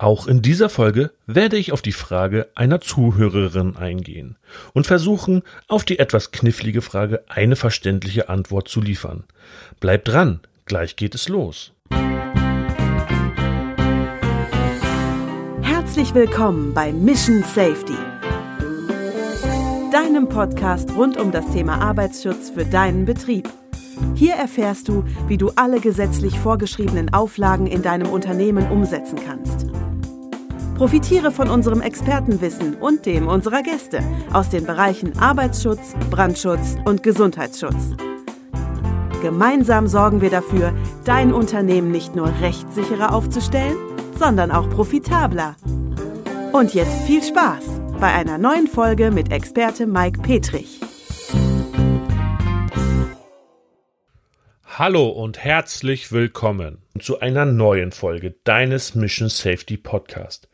Auch in dieser Folge werde ich auf die Frage einer Zuhörerin eingehen und versuchen, auf die etwas knifflige Frage eine verständliche Antwort zu liefern. Bleibt dran, gleich geht es los. Herzlich willkommen bei Mission Safety, deinem Podcast rund um das Thema Arbeitsschutz für deinen Betrieb. Hier erfährst du, wie du alle gesetzlich vorgeschriebenen Auflagen in deinem Unternehmen umsetzen kannst. Profitiere von unserem Expertenwissen und dem unserer Gäste aus den Bereichen Arbeitsschutz, Brandschutz und Gesundheitsschutz. Gemeinsam sorgen wir dafür, dein Unternehmen nicht nur rechtssicherer aufzustellen, sondern auch profitabler. Und jetzt viel Spaß bei einer neuen Folge mit Experte Mike Petrich. Hallo und herzlich willkommen zu einer neuen Folge deines Mission Safety Podcast.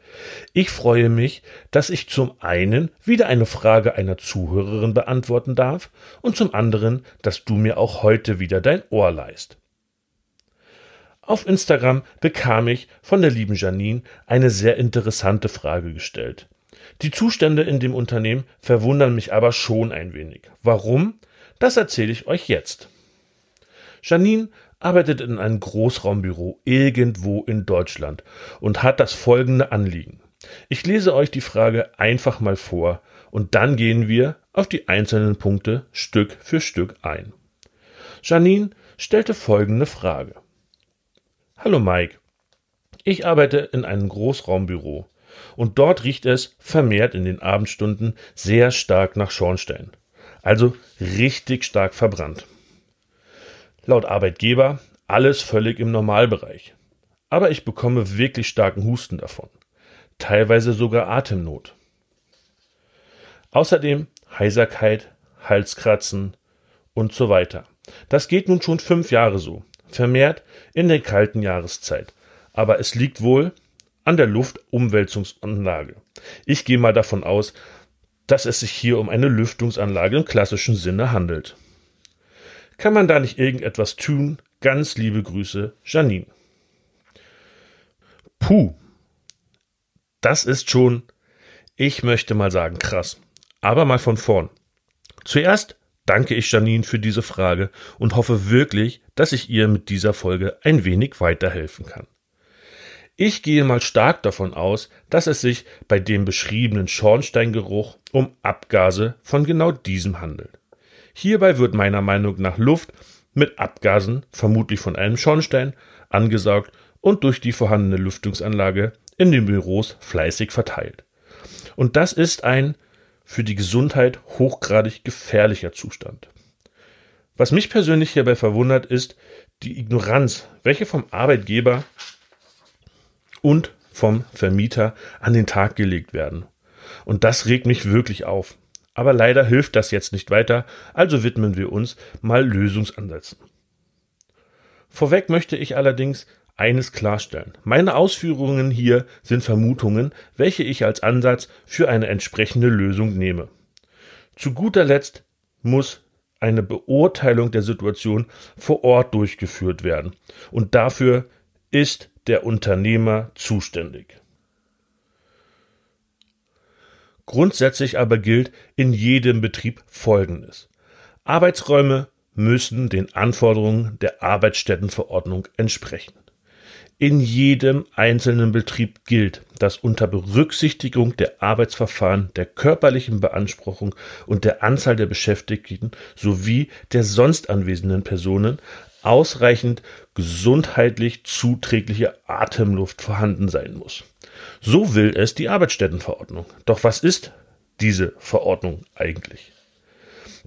Ich freue mich, dass ich zum einen wieder eine Frage einer Zuhörerin beantworten darf und zum anderen, dass du mir auch heute wieder dein Ohr leist. Auf Instagram bekam ich von der lieben Janine eine sehr interessante Frage gestellt. Die Zustände in dem Unternehmen verwundern mich aber schon ein wenig. Warum? Das erzähle ich euch jetzt. Janine arbeitet in einem Großraumbüro irgendwo in Deutschland und hat das folgende Anliegen. Ich lese euch die Frage einfach mal vor und dann gehen wir auf die einzelnen Punkte Stück für Stück ein. Janine stellte folgende Frage. Hallo Mike, ich arbeite in einem Großraumbüro und dort riecht es vermehrt in den Abendstunden sehr stark nach Schornstein, also richtig stark verbrannt. Laut Arbeitgeber alles völlig im Normalbereich. Aber ich bekomme wirklich starken Husten davon. Teilweise sogar Atemnot. Außerdem Heiserkeit, Halskratzen und so weiter. Das geht nun schon fünf Jahre so, vermehrt in der kalten Jahreszeit. Aber es liegt wohl an der Luftumwälzungsanlage. Ich gehe mal davon aus, dass es sich hier um eine Lüftungsanlage im klassischen Sinne handelt. Kann man da nicht irgendetwas tun? Ganz liebe Grüße, Janine. Puh. Das ist schon, ich möchte mal sagen, krass. Aber mal von vorn. Zuerst danke ich Janine für diese Frage und hoffe wirklich, dass ich ihr mit dieser Folge ein wenig weiterhelfen kann. Ich gehe mal stark davon aus, dass es sich bei dem beschriebenen Schornsteingeruch um Abgase von genau diesem handelt. Hierbei wird meiner Meinung nach Luft mit Abgasen, vermutlich von einem Schornstein, angesaugt und durch die vorhandene Lüftungsanlage in den Büros fleißig verteilt. Und das ist ein für die Gesundheit hochgradig gefährlicher Zustand. Was mich persönlich hierbei verwundert, ist die Ignoranz, welche vom Arbeitgeber und vom Vermieter an den Tag gelegt werden. Und das regt mich wirklich auf. Aber leider hilft das jetzt nicht weiter, also widmen wir uns mal Lösungsansätzen. Vorweg möchte ich allerdings eines klarstellen. Meine Ausführungen hier sind Vermutungen, welche ich als Ansatz für eine entsprechende Lösung nehme. Zu guter Letzt muss eine Beurteilung der Situation vor Ort durchgeführt werden. Und dafür ist der Unternehmer zuständig. Grundsätzlich aber gilt in jedem Betrieb Folgendes. Arbeitsräume müssen den Anforderungen der Arbeitsstättenverordnung entsprechen. In jedem einzelnen Betrieb gilt, dass unter Berücksichtigung der Arbeitsverfahren, der körperlichen Beanspruchung und der Anzahl der Beschäftigten sowie der sonst anwesenden Personen ausreichend gesundheitlich zuträgliche Atemluft vorhanden sein muss. So will es die Arbeitsstättenverordnung. Doch was ist diese Verordnung eigentlich?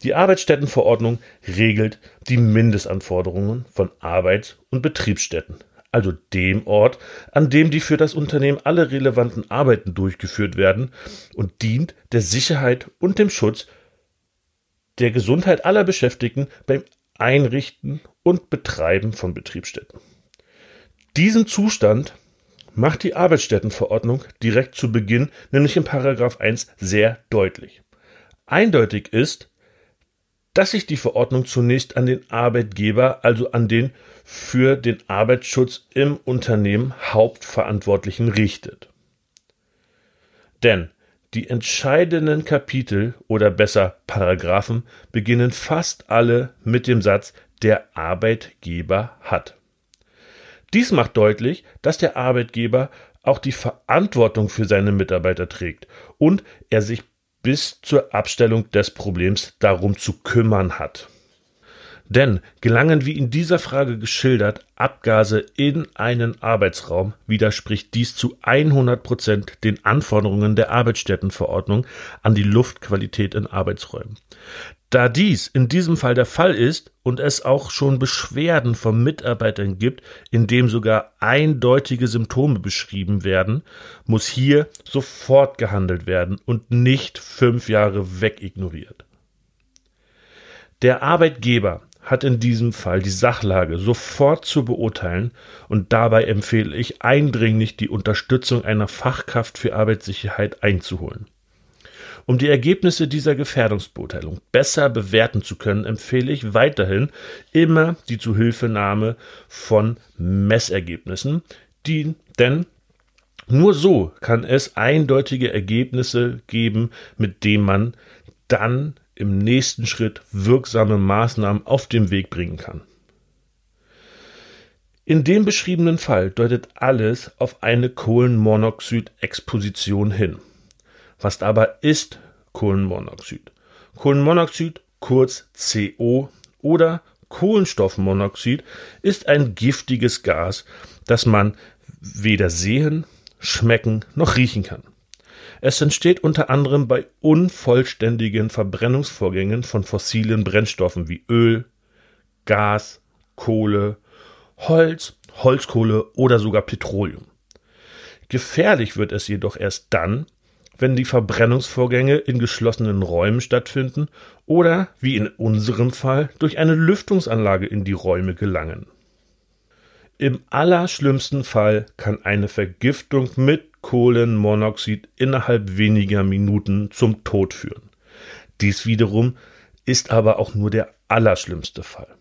Die Arbeitsstättenverordnung regelt die Mindestanforderungen von Arbeits- und Betriebsstätten, also dem Ort, an dem die für das Unternehmen alle relevanten Arbeiten durchgeführt werden und dient der Sicherheit und dem Schutz der Gesundheit aller Beschäftigten beim Einrichten und Betreiben von Betriebsstätten. Diesen Zustand macht die Arbeitsstättenverordnung direkt zu Beginn, nämlich in Paragraph 1, sehr deutlich. Eindeutig ist, dass sich die Verordnung zunächst an den Arbeitgeber, also an den für den Arbeitsschutz im Unternehmen Hauptverantwortlichen richtet. Denn die entscheidenden Kapitel oder besser Paragraphen beginnen fast alle mit dem Satz der Arbeitgeber hat. Dies macht deutlich, dass der Arbeitgeber auch die Verantwortung für seine Mitarbeiter trägt und er sich bis zur Abstellung des Problems darum zu kümmern hat. Denn gelangen wie in dieser Frage geschildert Abgase in einen Arbeitsraum, widerspricht dies zu 100 Prozent den Anforderungen der Arbeitsstättenverordnung an die Luftqualität in Arbeitsräumen. Da dies in diesem Fall der Fall ist und es auch schon Beschwerden von Mitarbeitern gibt, in dem sogar eindeutige Symptome beschrieben werden, muss hier sofort gehandelt werden und nicht fünf Jahre wegignoriert. Der Arbeitgeber hat in diesem Fall die Sachlage sofort zu beurteilen und dabei empfehle ich eindringlich die Unterstützung einer Fachkraft für Arbeitssicherheit einzuholen. Um die Ergebnisse dieser Gefährdungsbeurteilung besser bewerten zu können, empfehle ich weiterhin immer die Zuhilfenahme von Messergebnissen, die, denn nur so kann es eindeutige Ergebnisse geben, mit denen man dann im nächsten Schritt wirksame Maßnahmen auf den Weg bringen kann. In dem beschriebenen Fall deutet alles auf eine Kohlenmonoxid-Exposition hin. Was aber ist Kohlenmonoxid? Kohlenmonoxid, kurz CO oder Kohlenstoffmonoxid, ist ein giftiges Gas, das man weder sehen, schmecken noch riechen kann. Es entsteht unter anderem bei unvollständigen Verbrennungsvorgängen von fossilen Brennstoffen wie Öl, Gas, Kohle, Holz, Holzkohle oder sogar Petroleum. Gefährlich wird es jedoch erst dann, wenn die Verbrennungsvorgänge in geschlossenen Räumen stattfinden oder, wie in unserem Fall, durch eine Lüftungsanlage in die Räume gelangen. Im allerschlimmsten Fall kann eine Vergiftung mit Kohlenmonoxid innerhalb weniger Minuten zum Tod führen. Dies wiederum ist aber auch nur der allerschlimmste Fall.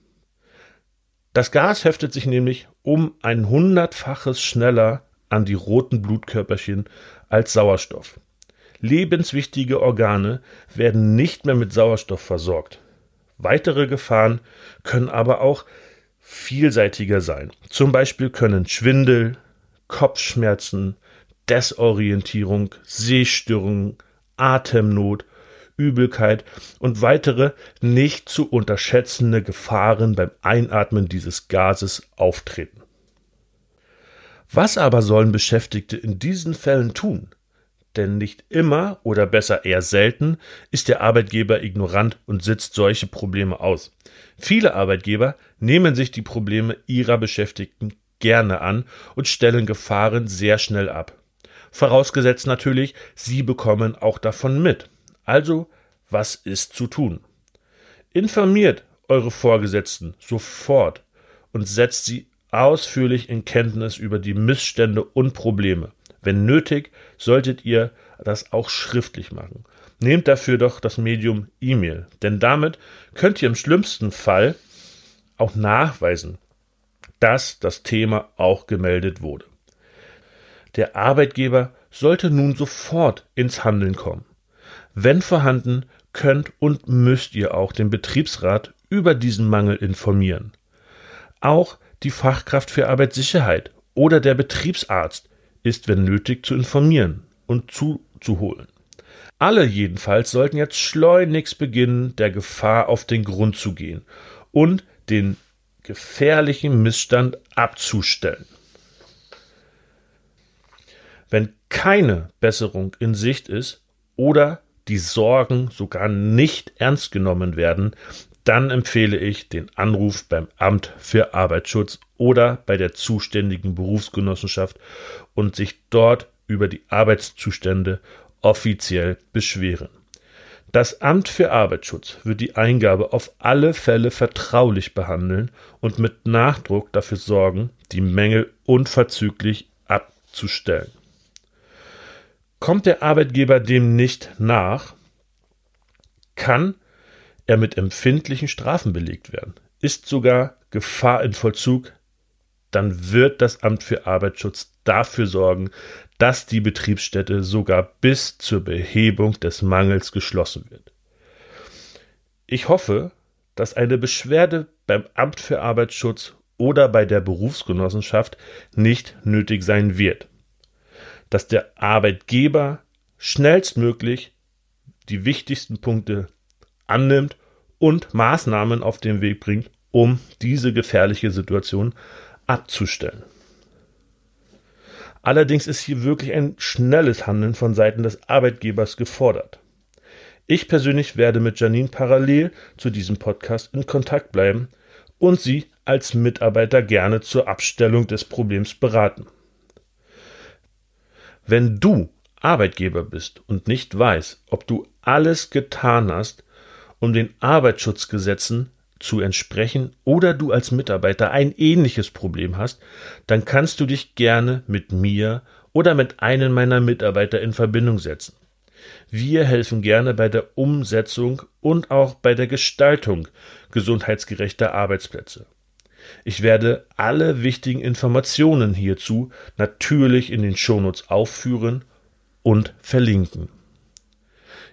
Das Gas heftet sich nämlich um ein hundertfaches schneller an die roten Blutkörperchen als Sauerstoff. Lebenswichtige Organe werden nicht mehr mit Sauerstoff versorgt. Weitere Gefahren können aber auch vielseitiger sein. Zum Beispiel können Schwindel, Kopfschmerzen, Desorientierung, Sehstörungen, Atemnot, Übelkeit und weitere nicht zu unterschätzende Gefahren beim Einatmen dieses Gases auftreten. Was aber sollen Beschäftigte in diesen Fällen tun? Denn nicht immer oder besser eher selten ist der Arbeitgeber ignorant und sitzt solche Probleme aus. Viele Arbeitgeber nehmen sich die Probleme ihrer Beschäftigten gerne an und stellen Gefahren sehr schnell ab. Vorausgesetzt natürlich, Sie bekommen auch davon mit. Also, was ist zu tun? Informiert eure Vorgesetzten sofort und setzt sie ausführlich in Kenntnis über die Missstände und Probleme. Wenn nötig, solltet ihr das auch schriftlich machen. Nehmt dafür doch das Medium E-Mail, denn damit könnt ihr im schlimmsten Fall auch nachweisen, dass das Thema auch gemeldet wurde. Der Arbeitgeber sollte nun sofort ins Handeln kommen. Wenn vorhanden, könnt und müsst ihr auch den Betriebsrat über diesen Mangel informieren. Auch die Fachkraft für Arbeitssicherheit oder der Betriebsarzt ist, wenn nötig, zu informieren und zuzuholen. Alle jedenfalls sollten jetzt schleunigst beginnen, der Gefahr auf den Grund zu gehen und den gefährlichen Missstand abzustellen. Wenn keine Besserung in Sicht ist oder die Sorgen sogar nicht ernst genommen werden, dann empfehle ich den Anruf beim Amt für Arbeitsschutz oder bei der zuständigen Berufsgenossenschaft und sich dort über die Arbeitszustände offiziell beschweren. Das Amt für Arbeitsschutz wird die Eingabe auf alle Fälle vertraulich behandeln und mit Nachdruck dafür sorgen, die Mängel unverzüglich abzustellen. Kommt der Arbeitgeber dem nicht nach, kann er mit empfindlichen Strafen belegt werden, ist sogar Gefahr in Vollzug, dann wird das Amt für Arbeitsschutz dafür sorgen, dass die Betriebsstätte sogar bis zur Behebung des Mangels geschlossen wird. Ich hoffe, dass eine Beschwerde beim Amt für Arbeitsschutz oder bei der Berufsgenossenschaft nicht nötig sein wird. Dass der Arbeitgeber schnellstmöglich die wichtigsten Punkte annimmt und Maßnahmen auf den Weg bringt, um diese gefährliche Situation abzustellen. Allerdings ist hier wirklich ein schnelles Handeln von Seiten des Arbeitgebers gefordert. Ich persönlich werde mit Janine parallel zu diesem Podcast in Kontakt bleiben und sie als Mitarbeiter gerne zur Abstellung des Problems beraten. Wenn du Arbeitgeber bist und nicht weißt, ob du alles getan hast, um den Arbeitsschutzgesetzen zu entsprechen oder du als Mitarbeiter ein ähnliches Problem hast, dann kannst du dich gerne mit mir oder mit einem meiner Mitarbeiter in Verbindung setzen. Wir helfen gerne bei der Umsetzung und auch bei der Gestaltung gesundheitsgerechter Arbeitsplätze. Ich werde alle wichtigen Informationen hierzu natürlich in den Shownotes aufführen und verlinken.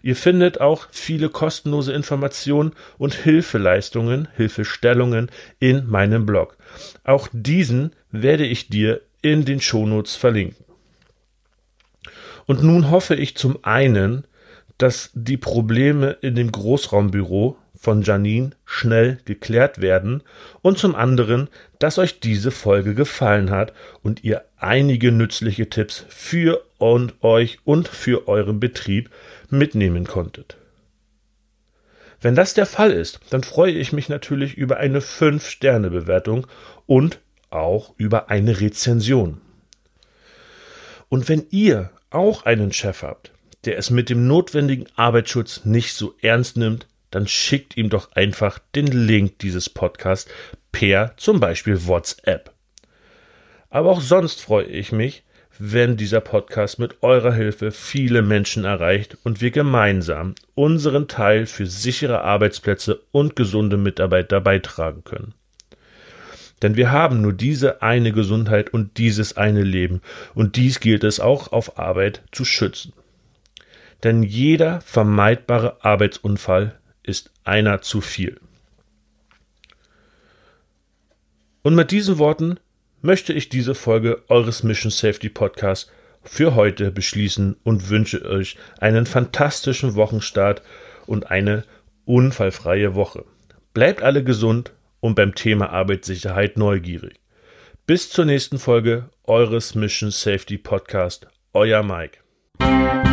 Ihr findet auch viele kostenlose Informationen und Hilfeleistungen, Hilfestellungen in meinem Blog. Auch diesen werde ich dir in den Shownotes verlinken. Und nun hoffe ich zum einen, dass die Probleme in dem Großraumbüro von Janine schnell geklärt werden und zum anderen, dass euch diese Folge gefallen hat und ihr einige nützliche Tipps für und euch und für euren Betrieb mitnehmen konntet. Wenn das der Fall ist, dann freue ich mich natürlich über eine 5-Sterne-Bewertung und auch über eine Rezension. Und wenn ihr auch einen Chef habt, der es mit dem notwendigen Arbeitsschutz nicht so ernst nimmt, dann schickt ihm doch einfach den Link dieses Podcasts per zum Beispiel WhatsApp. Aber auch sonst freue ich mich, wenn dieser Podcast mit eurer Hilfe viele Menschen erreicht und wir gemeinsam unseren Teil für sichere Arbeitsplätze und gesunde Mitarbeiter beitragen können. Denn wir haben nur diese eine Gesundheit und dieses eine Leben, und dies gilt es auch auf Arbeit zu schützen. Denn jeder vermeidbare Arbeitsunfall ist einer zu viel. Und mit diesen Worten möchte ich diese Folge eures Mission Safety Podcasts für heute beschließen und wünsche euch einen fantastischen Wochenstart und eine unfallfreie Woche. Bleibt alle gesund und beim Thema Arbeitssicherheit neugierig. Bis zur nächsten Folge eures Mission Safety Podcast. Euer Mike.